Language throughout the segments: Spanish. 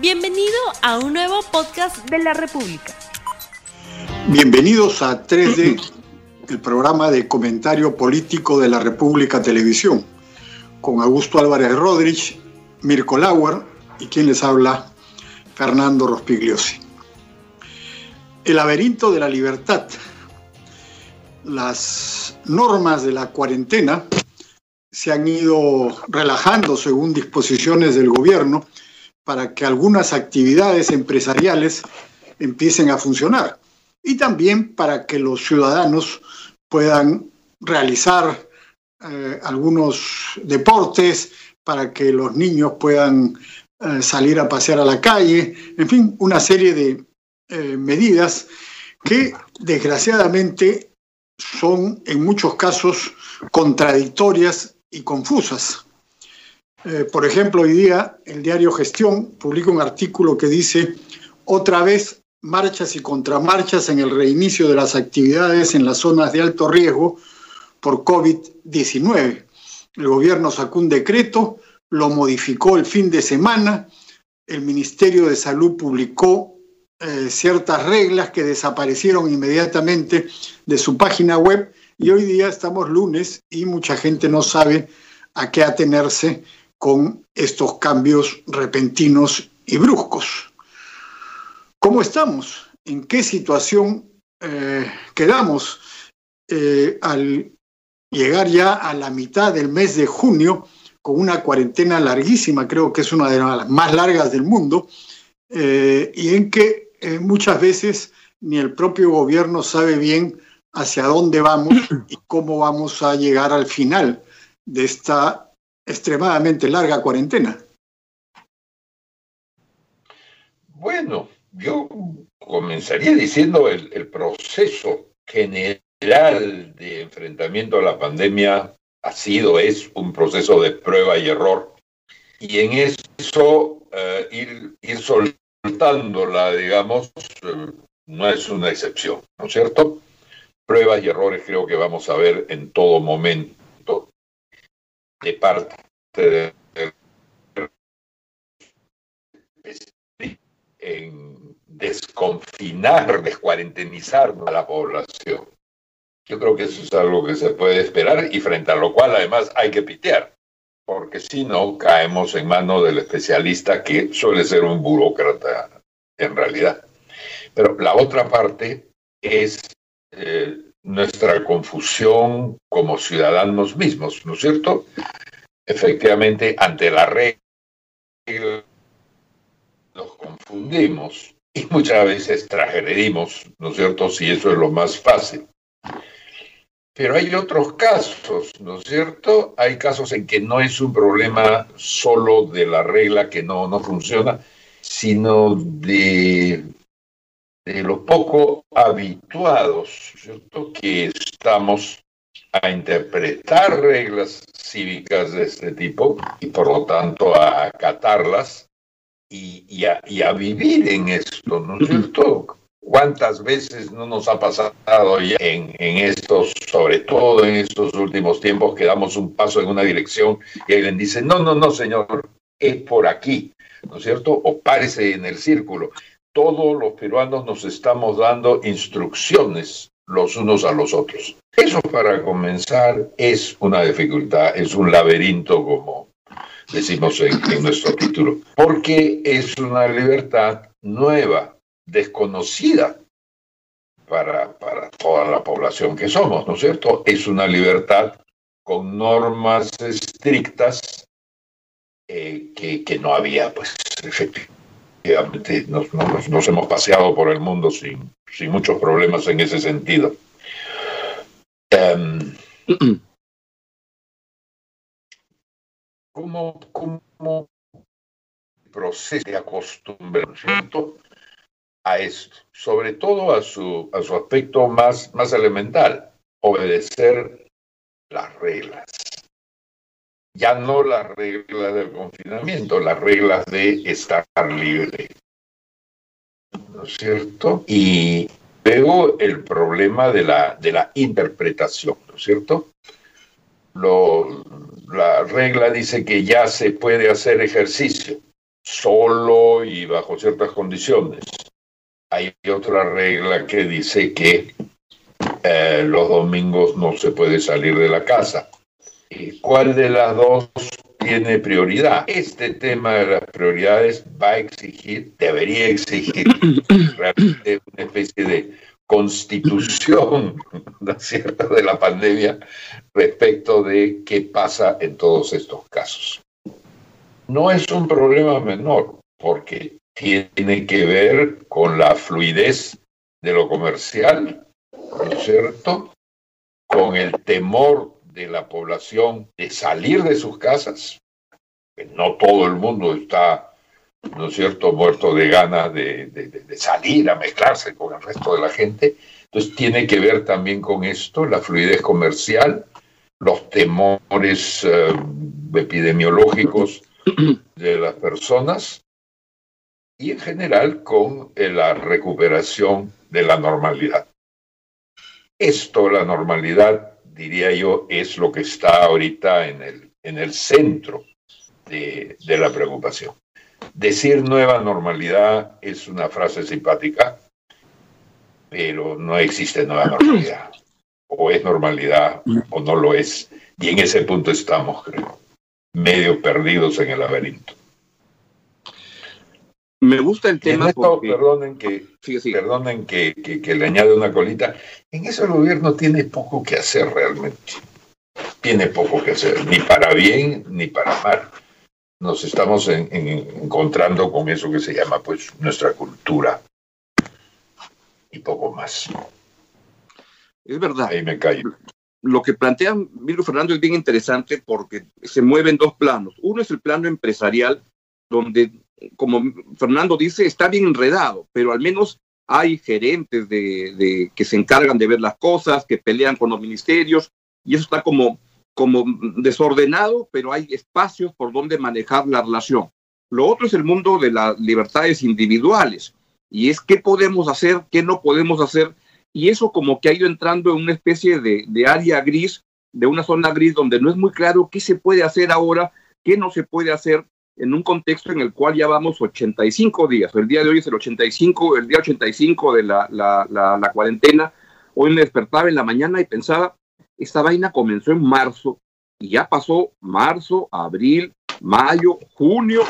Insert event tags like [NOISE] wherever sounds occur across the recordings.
Bienvenido a un nuevo podcast de la República. Bienvenidos a 3D, el programa de comentario político de la República Televisión, con Augusto Álvarez Rodríguez, Mirko Lauer y quien les habla, Fernando Rospigliosi. El laberinto de la libertad. Las normas de la cuarentena se han ido relajando según disposiciones del gobierno para que algunas actividades empresariales empiecen a funcionar y también para que los ciudadanos puedan realizar eh, algunos deportes, para que los niños puedan eh, salir a pasear a la calle, en fin, una serie de eh, medidas que desgraciadamente son en muchos casos contradictorias y confusas. Eh, por ejemplo, hoy día el diario Gestión publica un artículo que dice, otra vez marchas y contramarchas en el reinicio de las actividades en las zonas de alto riesgo por COVID-19. El gobierno sacó un decreto, lo modificó el fin de semana, el Ministerio de Salud publicó eh, ciertas reglas que desaparecieron inmediatamente de su página web y hoy día estamos lunes y mucha gente no sabe a qué atenerse con estos cambios repentinos y bruscos. ¿Cómo estamos? ¿En qué situación eh, quedamos eh, al llegar ya a la mitad del mes de junio con una cuarentena larguísima, creo que es una de las más largas del mundo, eh, y en que muchas veces ni el propio gobierno sabe bien hacia dónde vamos y cómo vamos a llegar al final de esta extremadamente larga cuarentena. Bueno, yo comenzaría diciendo el, el proceso general de enfrentamiento a la pandemia ha sido, es un proceso de prueba y error. Y en eso eh, ir, soltándola, digamos, eh, no es una excepción, ¿no es cierto? Pruebas y errores creo que vamos a ver en todo momento de parte de en desconfinar, descuarentenizar a la población. Yo creo que eso es algo que se puede esperar y frente a lo cual además hay que pitear, porque si no caemos en manos del especialista que suele ser un burócrata en realidad. Pero la otra parte es eh, nuestra confusión como ciudadanos mismos, ¿no es cierto? Efectivamente, ante la regla nos confundimos y muchas veces transgredimos, ¿no es cierto? Si eso es lo más fácil. Pero hay otros casos, ¿no es cierto? Hay casos en que no es un problema solo de la regla que no, no funciona, sino de de lo poco habituados. Que estamos a interpretar reglas cívicas de este tipo y por lo tanto a acatarlas y, y a, vivir en esto, ¿no es cierto? ¿Cuántas veces no nos ha pasado ya en, en, estos, sobre todo en estos últimos tiempos, que damos un paso en una dirección y alguien dice, no, no, no, señor, es por aquí, ¿no es cierto? O párese en el círculo todos los peruanos nos estamos dando instrucciones los unos a los otros. Eso para comenzar es una dificultad, es un laberinto como decimos en, nuestro título, porque es una libertad nueva, desconocida para, para toda la población que somos, ¿no es cierto? Es una libertad con normas estrictas eh, que, que, no había, pues, efectivamente nos, hemos paseado por el mundo sin, sin muchos problemas en ese sentido. Um, [CLEARS THROAT] ¿Cómo, cómo proceso de acostumbramiento a esto? Sobre todo a su, a su aspecto más, más elemental, obedecer las reglas ya no las reglas del confinamiento, las reglas de estar libre. ¿No es cierto? Y luego el problema de la, de la interpretación, ¿no es cierto? Lo, la regla dice que ya se puede hacer ejercicio. solo y bajo ciertas condiciones. Hay otra regla que dice que eh, los domingos no se puede salir de la casa. ¿Y ¿Cuál de las dos tiene prioridad? Este tema de las prioridades va a exigir, debería exigir [CLEARS THROAT] realmente una especie de constitución, ¿no es cierto?, de la pandemia respecto de qué pasa en todos estos casos. No es un problema menor, porque tiene que ver con la fluidez de lo comercial, ¿no es cierto?, con el temor de la población de salir de sus casas, que no todo el mundo está ¿no es cierto?, muerto de ganas de, salir a mezclarse con el resto de la gente. Entonces tiene que ver también con esto, la fluidez comercial, los temores eh, epidemiológicos [CLEARS THROAT] de las personas y en general con eh, la recuperación de la normalidad. Esto, la normalidad, diría yo, es lo que está ahorita en el, en el centro de la preocupación. Decir nueva normalidad es una frase simpática, pero no existe nueva [CLEARS THROAT] normalidad. O es normalidad o no lo es. Y en ese punto estamos, creo, medio perdidos en el laberinto. Me gusta el tema. Perdonen, que, perdonen que, que, le añade una colita. En eso el gobierno tiene poco que hacer realmente. Tiene poco que hacer, ni para bien ni para mal nos estamos encontrando con eso que se llama pues nuestra cultura y poco más. Es verdad. Ahí me callo. Lo que plantea Mirko Fernando es bien interesante porque se mueven dos planos. Uno es el plano empresarial, donde, como Fernando dice, está bien enredado, pero al menos hay gerentes de, que se encargan de ver las cosas, que pelean con los ministerios, y eso está como como desordenado, pero hay espacios por donde manejar la relación. Lo otro es el mundo de las libertades individuales, y es qué podemos hacer, qué no podemos hacer, y eso como que ha ido entrando en una especie de, de área gris, de una zona gris donde no es muy claro qué se puede hacer ahora, qué no se puede hacer en un contexto en el cual ya vamos 85 días. El día de hoy es el 85, el día 85 de la, la, la, cuarentena. Hoy me despertaba en la mañana y pensaba, esta vaina comenzó en marzo y ya pasó marzo, abril, mayo, junio,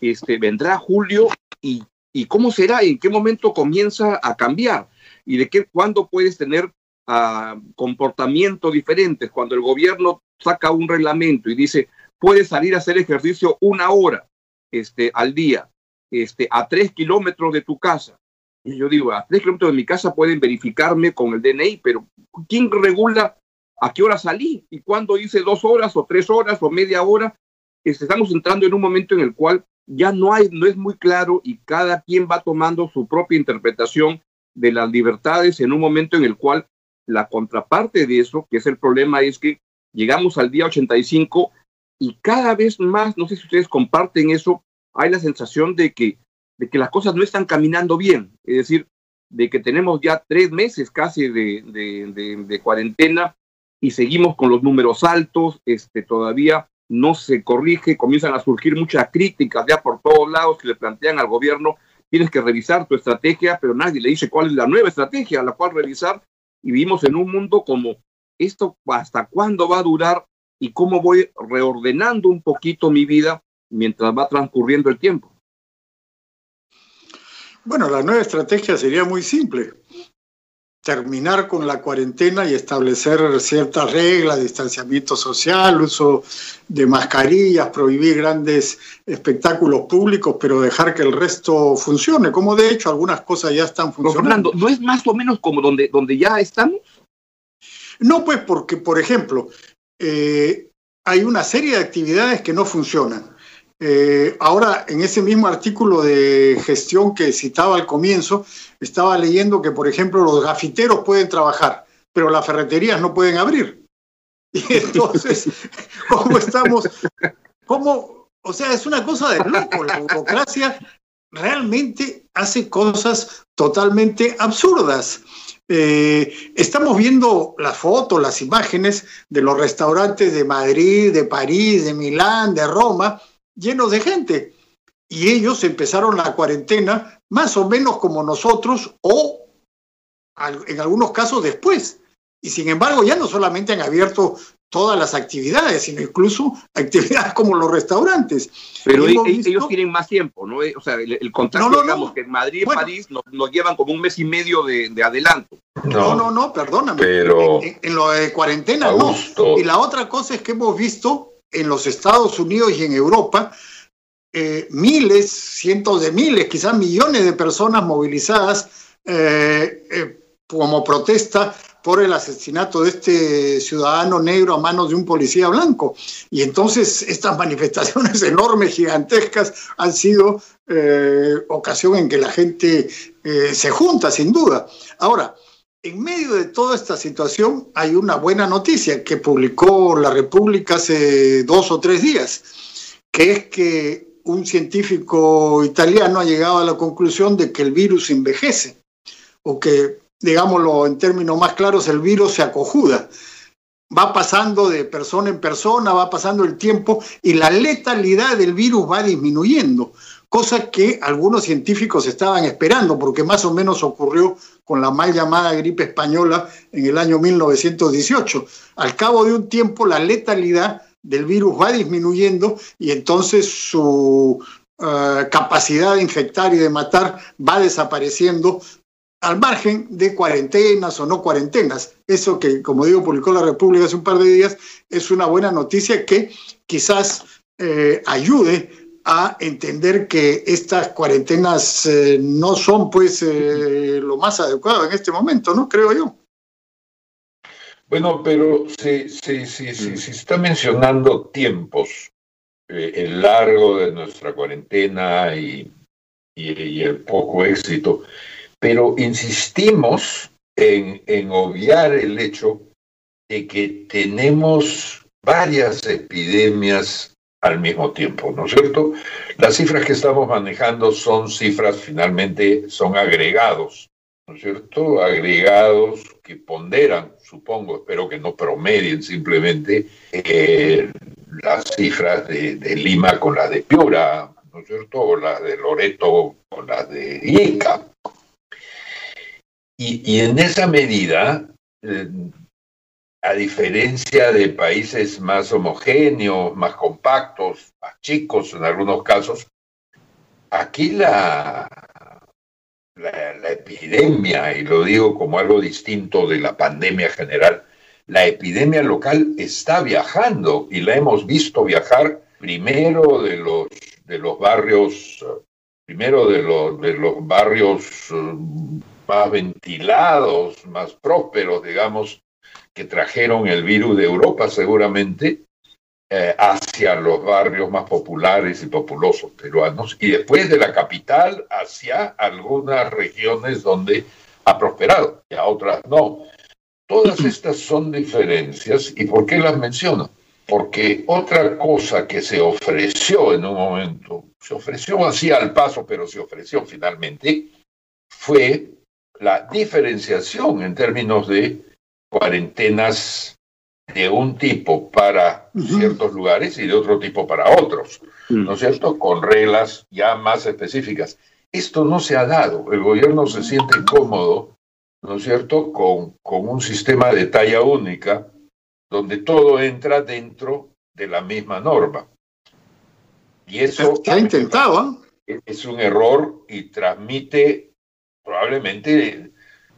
este, vendrá julio y, y cómo será, en qué momento comienza a cambiar y de qué, cuándo puedes tener ah, comportamientos diferentes. Cuando el gobierno saca un reglamento y dice, puedes salir a hacer ejercicio una hora este, al día, este, a tres kilómetros de tu casa. Y yo digo, a tres kilómetros de mi casa pueden verificarme con el DNI, pero ¿quién regula a qué hora salí y cuándo hice dos horas o tres horas o media hora. Estamos entrando en un momento en el cual ya no, hay, no es muy claro y cada quien va tomando su propia interpretación de las libertades en un momento en el cual la contraparte de eso, que es el problema, es que llegamos al día 85 y cada vez más, no sé si ustedes comparten eso, hay la sensación de que, de que las cosas no están caminando bien, es decir, de que tenemos ya tres meses casi de, de, cuarentena y seguimos con los números altos, este, todavía no se corrige, comienzan a surgir muchas críticas ya por todos lados que le plantean al gobierno, tienes que revisar tu estrategia, pero nadie le dice cuál es la nueva estrategia a la cual revisar y vivimos en un mundo como esto hasta cuándo va a durar y cómo voy reordenando un poquito mi vida mientras va transcurriendo el tiempo. Bueno, la nueva estrategia sería muy simple terminar con la cuarentena y establecer ciertas reglas, distanciamiento social, uso de mascarillas, prohibir grandes espectáculos públicos, pero dejar que el resto funcione, como de hecho algunas cosas ya están funcionando. Fernando, ¿no es más o menos como donde, donde ya estamos? No, pues porque, por ejemplo, eh, hay una serie de actividades que no funcionan. Eh, ahora, en ese mismo artículo de gestión que citaba al comienzo, estaba leyendo que, por ejemplo, los gafiteros pueden trabajar, pero las ferreterías no pueden abrir. [LAUGHS] Y entonces, [LAUGHS] ¿cómo estamos? ¿Cómo? O sea, es una cosa de loco. La burocracia realmente hace cosas totalmente absurdas. Eh, estamos viendo las fotos, las imágenes de los restaurantes de Madrid, de París, de Milán, de Roma, llenos de gente. y ellos empezaron la cuarentena más o menos como nosotros o en algunos casos después. Y sin embargo ya no solamente han abierto todas las actividades, sino incluso [LAUGHS] actividades como los restaurantes. Pero ellos, tienen más tiempo, ¿no? O sea, el, contacto, digamos, que en Madrid y París nos, llevan como un mes y medio de, adelanto. No, no, no, perdóname. Pero en, lo de cuarentena no. Y la otra cosa es que hemos visto en los Estados Unidos y en Europa eh, miles, cientos de miles, quizás millones de personas movilizadas eh, eh, como protesta por el asesinato de este ciudadano negro a manos de un policía blanco. Y entonces estas manifestaciones [LAUGHS] enormes, gigantescas, han sido eh, ocasión en que la gente eh, se junta, sin duda. Ahora, en medio de toda esta situación hay una buena noticia que publicó la República hace dos o tres días, que es que un científico italiano ha llegado a la conclusión de que el virus envejece o que digámoslo en términos más claros, el virus se acojuda. Va pasando de persona en persona, va pasando el tiempo y la letalidad del virus va disminuyendo, cosa que algunos científicos estaban esperando, porque más o menos ocurrió con la mal llamada gripe española en el año 1918. Al cabo de un tiempo, la letalidad del virus va disminuyendo y entonces su eh, capacidad de infectar y de matar va desapareciendo al margen de cuarentenas o no cuarentenas. Eso que, como digo, publicó la República hace un par de días, es una buena noticia que quizás eh, ayude a entender que estas cuarentenas eh, no son pues eh, lo más adecuado en este momento, ¿no? Creo yo. Bueno, pero se, se, se, se está mencionando tiempos, el largo de nuestra cuarentena y, y el poco éxito pero insistimos en, obviar el hecho de que tenemos varias epidemias al mismo tiempo, ¿no es cierto? Las cifras que estamos manejando son cifras finalmente, son agregados, ¿no es cierto? Agregados que ponderan, supongo, espero que no promedien simplemente eh, las cifras de, Lima con las de Piura, ¿no es cierto? O las de Loreto con las de Ica. Y, en esa medida, eh, a diferencia de países más homogéneos, más compactos, más chicos en algunos casos, aquí la, la, epidemia, y lo digo como algo distinto de la pandemia general, la epidemia local está viajando y la hemos visto viajar primero de los, de los barrios, primero de los, de los barrios más ventilados, más prósperos, digamos, que trajeron el virus de Europa seguramente eh, hacia los barrios más populares y populosos peruanos y después de la capital hacia algunas regiones donde ha prosperado y a otras no. Todas estas son diferencias y ¿por qué las menciono? Porque otra cosa que se ofreció en un momento, se ofreció así al paso, pero se ofreció finalmente, fue la diferenciación en términos de cuarentenas de un tipo para ciertos lugares y de otro tipo para otros, mm. ¿no es cierto? Con reglas ya más específicas. Esto no se ha dado. El gobierno se siente cómodo, ¿no es cierto?, con, con un sistema de talla única donde todo entra dentro de la misma norma. Y eso... Se ha intentado. ¿eh? Es un error y transmite probablemente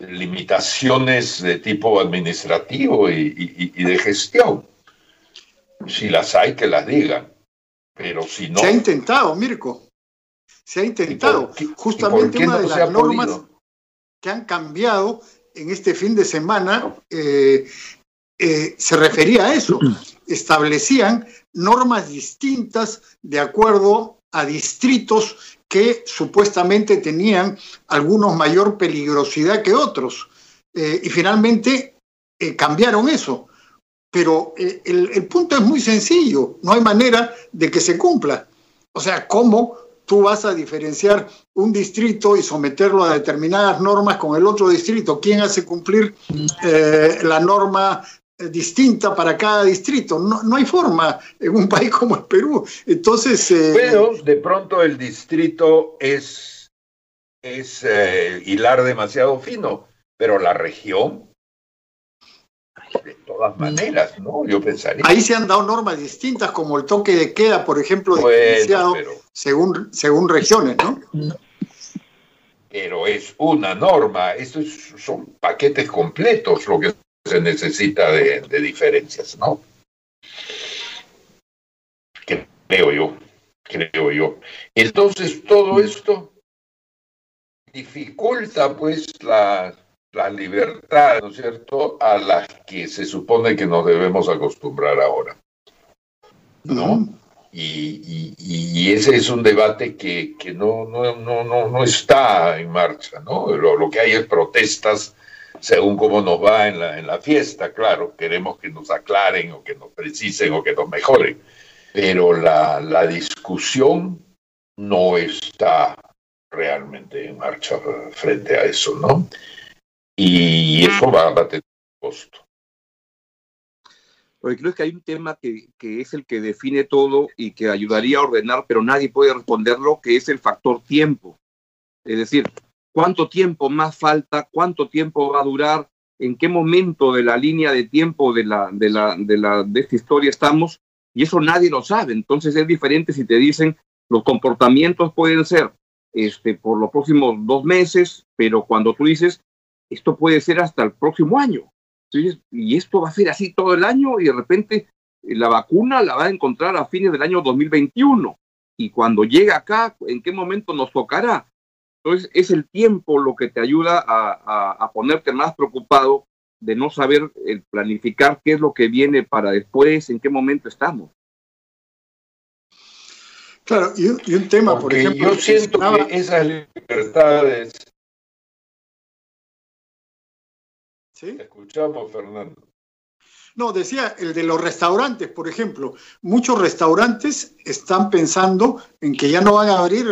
limitaciones de tipo administrativo y, de gestión. Si las hay, que las digan. Pero si no. Se ha intentado, Mirko. Se ha intentado. Justamente una de las normas que han cambiado en este fin de semana eh, eh, se refería a eso. Establecían normas distintas de acuerdo a distritos que supuestamente tenían algunos mayor peligrosidad que otros. Eh, y finalmente eh, cambiaron eso. Pero eh, el, punto es muy sencillo, no hay manera de que se cumpla. O sea, ¿cómo tú vas a diferenciar un distrito y someterlo a determinadas normas con el otro distrito? ¿Quién hace cumplir la norma distinta para cada distrito. No, no, hay forma en un [LAUGHS] país como el Perú. Entonces. Eh, de pronto el distrito es, es eh, hilar demasiado fino, pero la región. De todas maneras, ¿no? Yo pensaría. Ahí se han dado normas distintas, como el toque de queda, por ejemplo, diferenciado según, según regiones, ¿no? Pero es una norma, estos son paquetes completos lo que se necesita de, diferencias, ¿no? Creo yo, creo yo. Entonces todo esto dificulta pues la, la libertad, ¿no es cierto?, a las que se supone que nos debemos acostumbrar ahora. ¿No? Y, y, ese es un debate que, que no, no, no, no, está en marcha, ¿no? Lo, lo que hay es protestas según cómo nos va en la, en la fiesta, claro, queremos que nos aclaren o que nos precisen o que nos mejoren, pero la, la discusión no está realmente en marcha frente a eso, ¿no? Y eso va, a tener costo. Porque creo que hay un tema que, que, es el que define todo y que ayudaría a ordenar, pero nadie puede responderlo, que es el factor tiempo. Es decir, cuánto tiempo más falta, cuánto tiempo va a durar, en qué momento de la línea de tiempo de, la, de, la, de, la, de esta historia estamos, y eso nadie lo sabe. Entonces es diferente si te dicen los comportamientos pueden ser este, por los próximos dos meses, pero cuando tú dices esto puede ser hasta el próximo año, y esto va a ser así todo el año, y de repente la vacuna la va a encontrar a fines del año 2021. Y cuando llega acá, ¿en qué momento nos tocará? Entonces, es el tiempo lo que te ayuda a, ponerte más preocupado de no saber el planificar qué es lo que viene para después, en qué momento estamos. Claro, y, un tema, por ejemplo. Yo siento que esas libertades. ¿Sí? Escuchamos, Fernando. No, decía el de los restaurantes, por ejemplo. Muchos restaurantes están pensando en que ya no van a abrir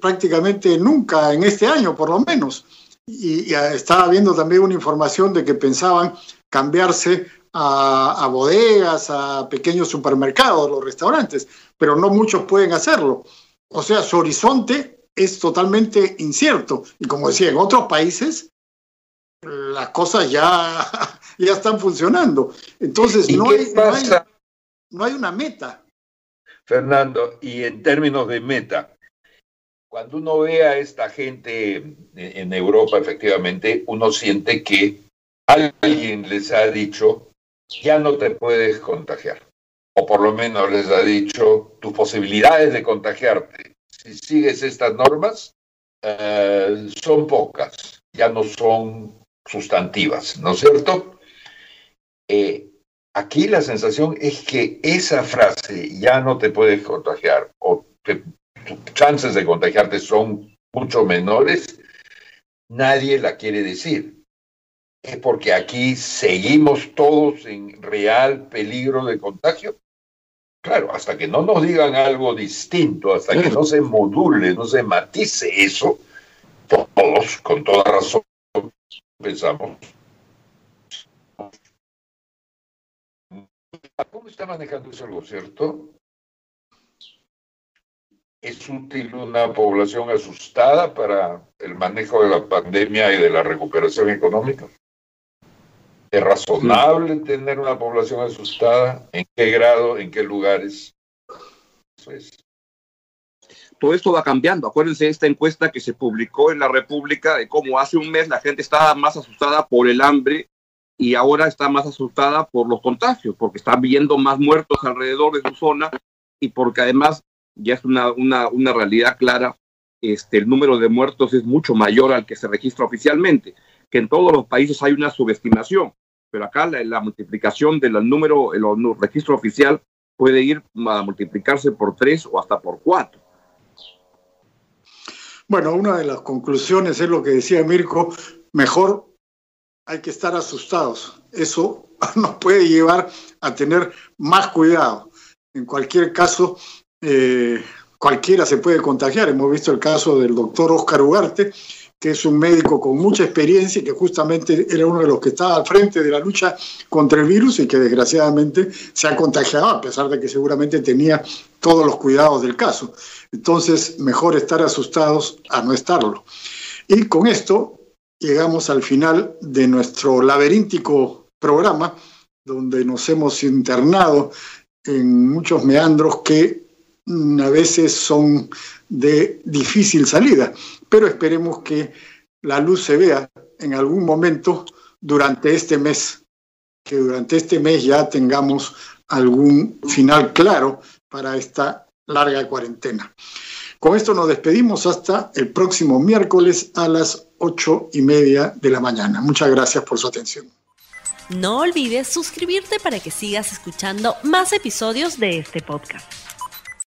prácticamente nunca en este año, por lo menos. Y, estaba viendo también una información de que pensaban cambiarse a, bodegas, a pequeños supermercados, los restaurantes, pero no muchos pueden hacerlo. O sea, su horizonte es totalmente incierto. Y como decía, en otros países las cosas ya, [LAUGHS] ya están funcionando. Entonces, no hay, no, hay, una meta. Fernando, y en términos de meta, cuando uno ve a esta gente en Europa, efectivamente, uno siente que alguien les ha dicho, ya no te puedes contagiar. O por lo menos les ha dicho, tus posibilidades de contagiarte, si sigues estas normas, eh, son pocas, ya no son sustantivas, ¿no es cierto? Eh, aquí la sensación es que esa frase ya no te puedes contagiar o que tus chances de contagiarte son mucho menores, nadie la quiere decir. Es porque aquí seguimos todos en real peligro de contagio. Claro, hasta que no nos digan algo distinto, hasta que no se module, no se matice eso, todos, con toda razón, pensamos. ¿Cómo está manejando eso el cierto? ¿Es útil una población asustada para el manejo de la pandemia y de la recuperación económica? ¿Es razonable tener una población asustada? ¿En qué grado? ¿En qué lugares? Eso es todo esto va cambiando. Acuérdense de esta encuesta que se publicó en la República de cómo hace un mes la gente estaba más asustada por el hambre y ahora está más asustada por los contagios, porque está viendo más muertos alrededor de su zona y porque además ya es una, una, una realidad clara, este, el número de muertos es mucho mayor al que se registra oficialmente, que en todos los países hay una subestimación, pero acá la, la multiplicación del número, el registro oficial puede ir a multiplicarse por tres o hasta por cuatro. Bueno, una de las conclusiones es lo que decía Mirko, mejor hay que estar asustados. Eso [LAUGHS] nos puede llevar a tener más cuidado. En cualquier caso, eh, cualquiera se puede contagiar. Hemos visto el caso del doctor Oscar Ugarte, que es un médico con mucha experiencia y que justamente era uno de los que estaba al frente de la lucha contra el virus y que desgraciadamente se ha contagiado, a pesar de que seguramente tenía todos los cuidados del caso. Entonces, mejor estar asustados a no estarlo. Y con esto llegamos al final de nuestro laberíntico programa, donde nos hemos internado en muchos meandros que a veces son de difícil salida, pero esperemos que la luz se vea en algún momento durante este mes, que durante este mes ya tengamos algún final claro para esta larga cuarentena. Con esto nos despedimos hasta el próximo miércoles a las ocho y media de la mañana. Muchas gracias por su atención. No olvides suscribirte para que sigas escuchando más episodios de este podcast.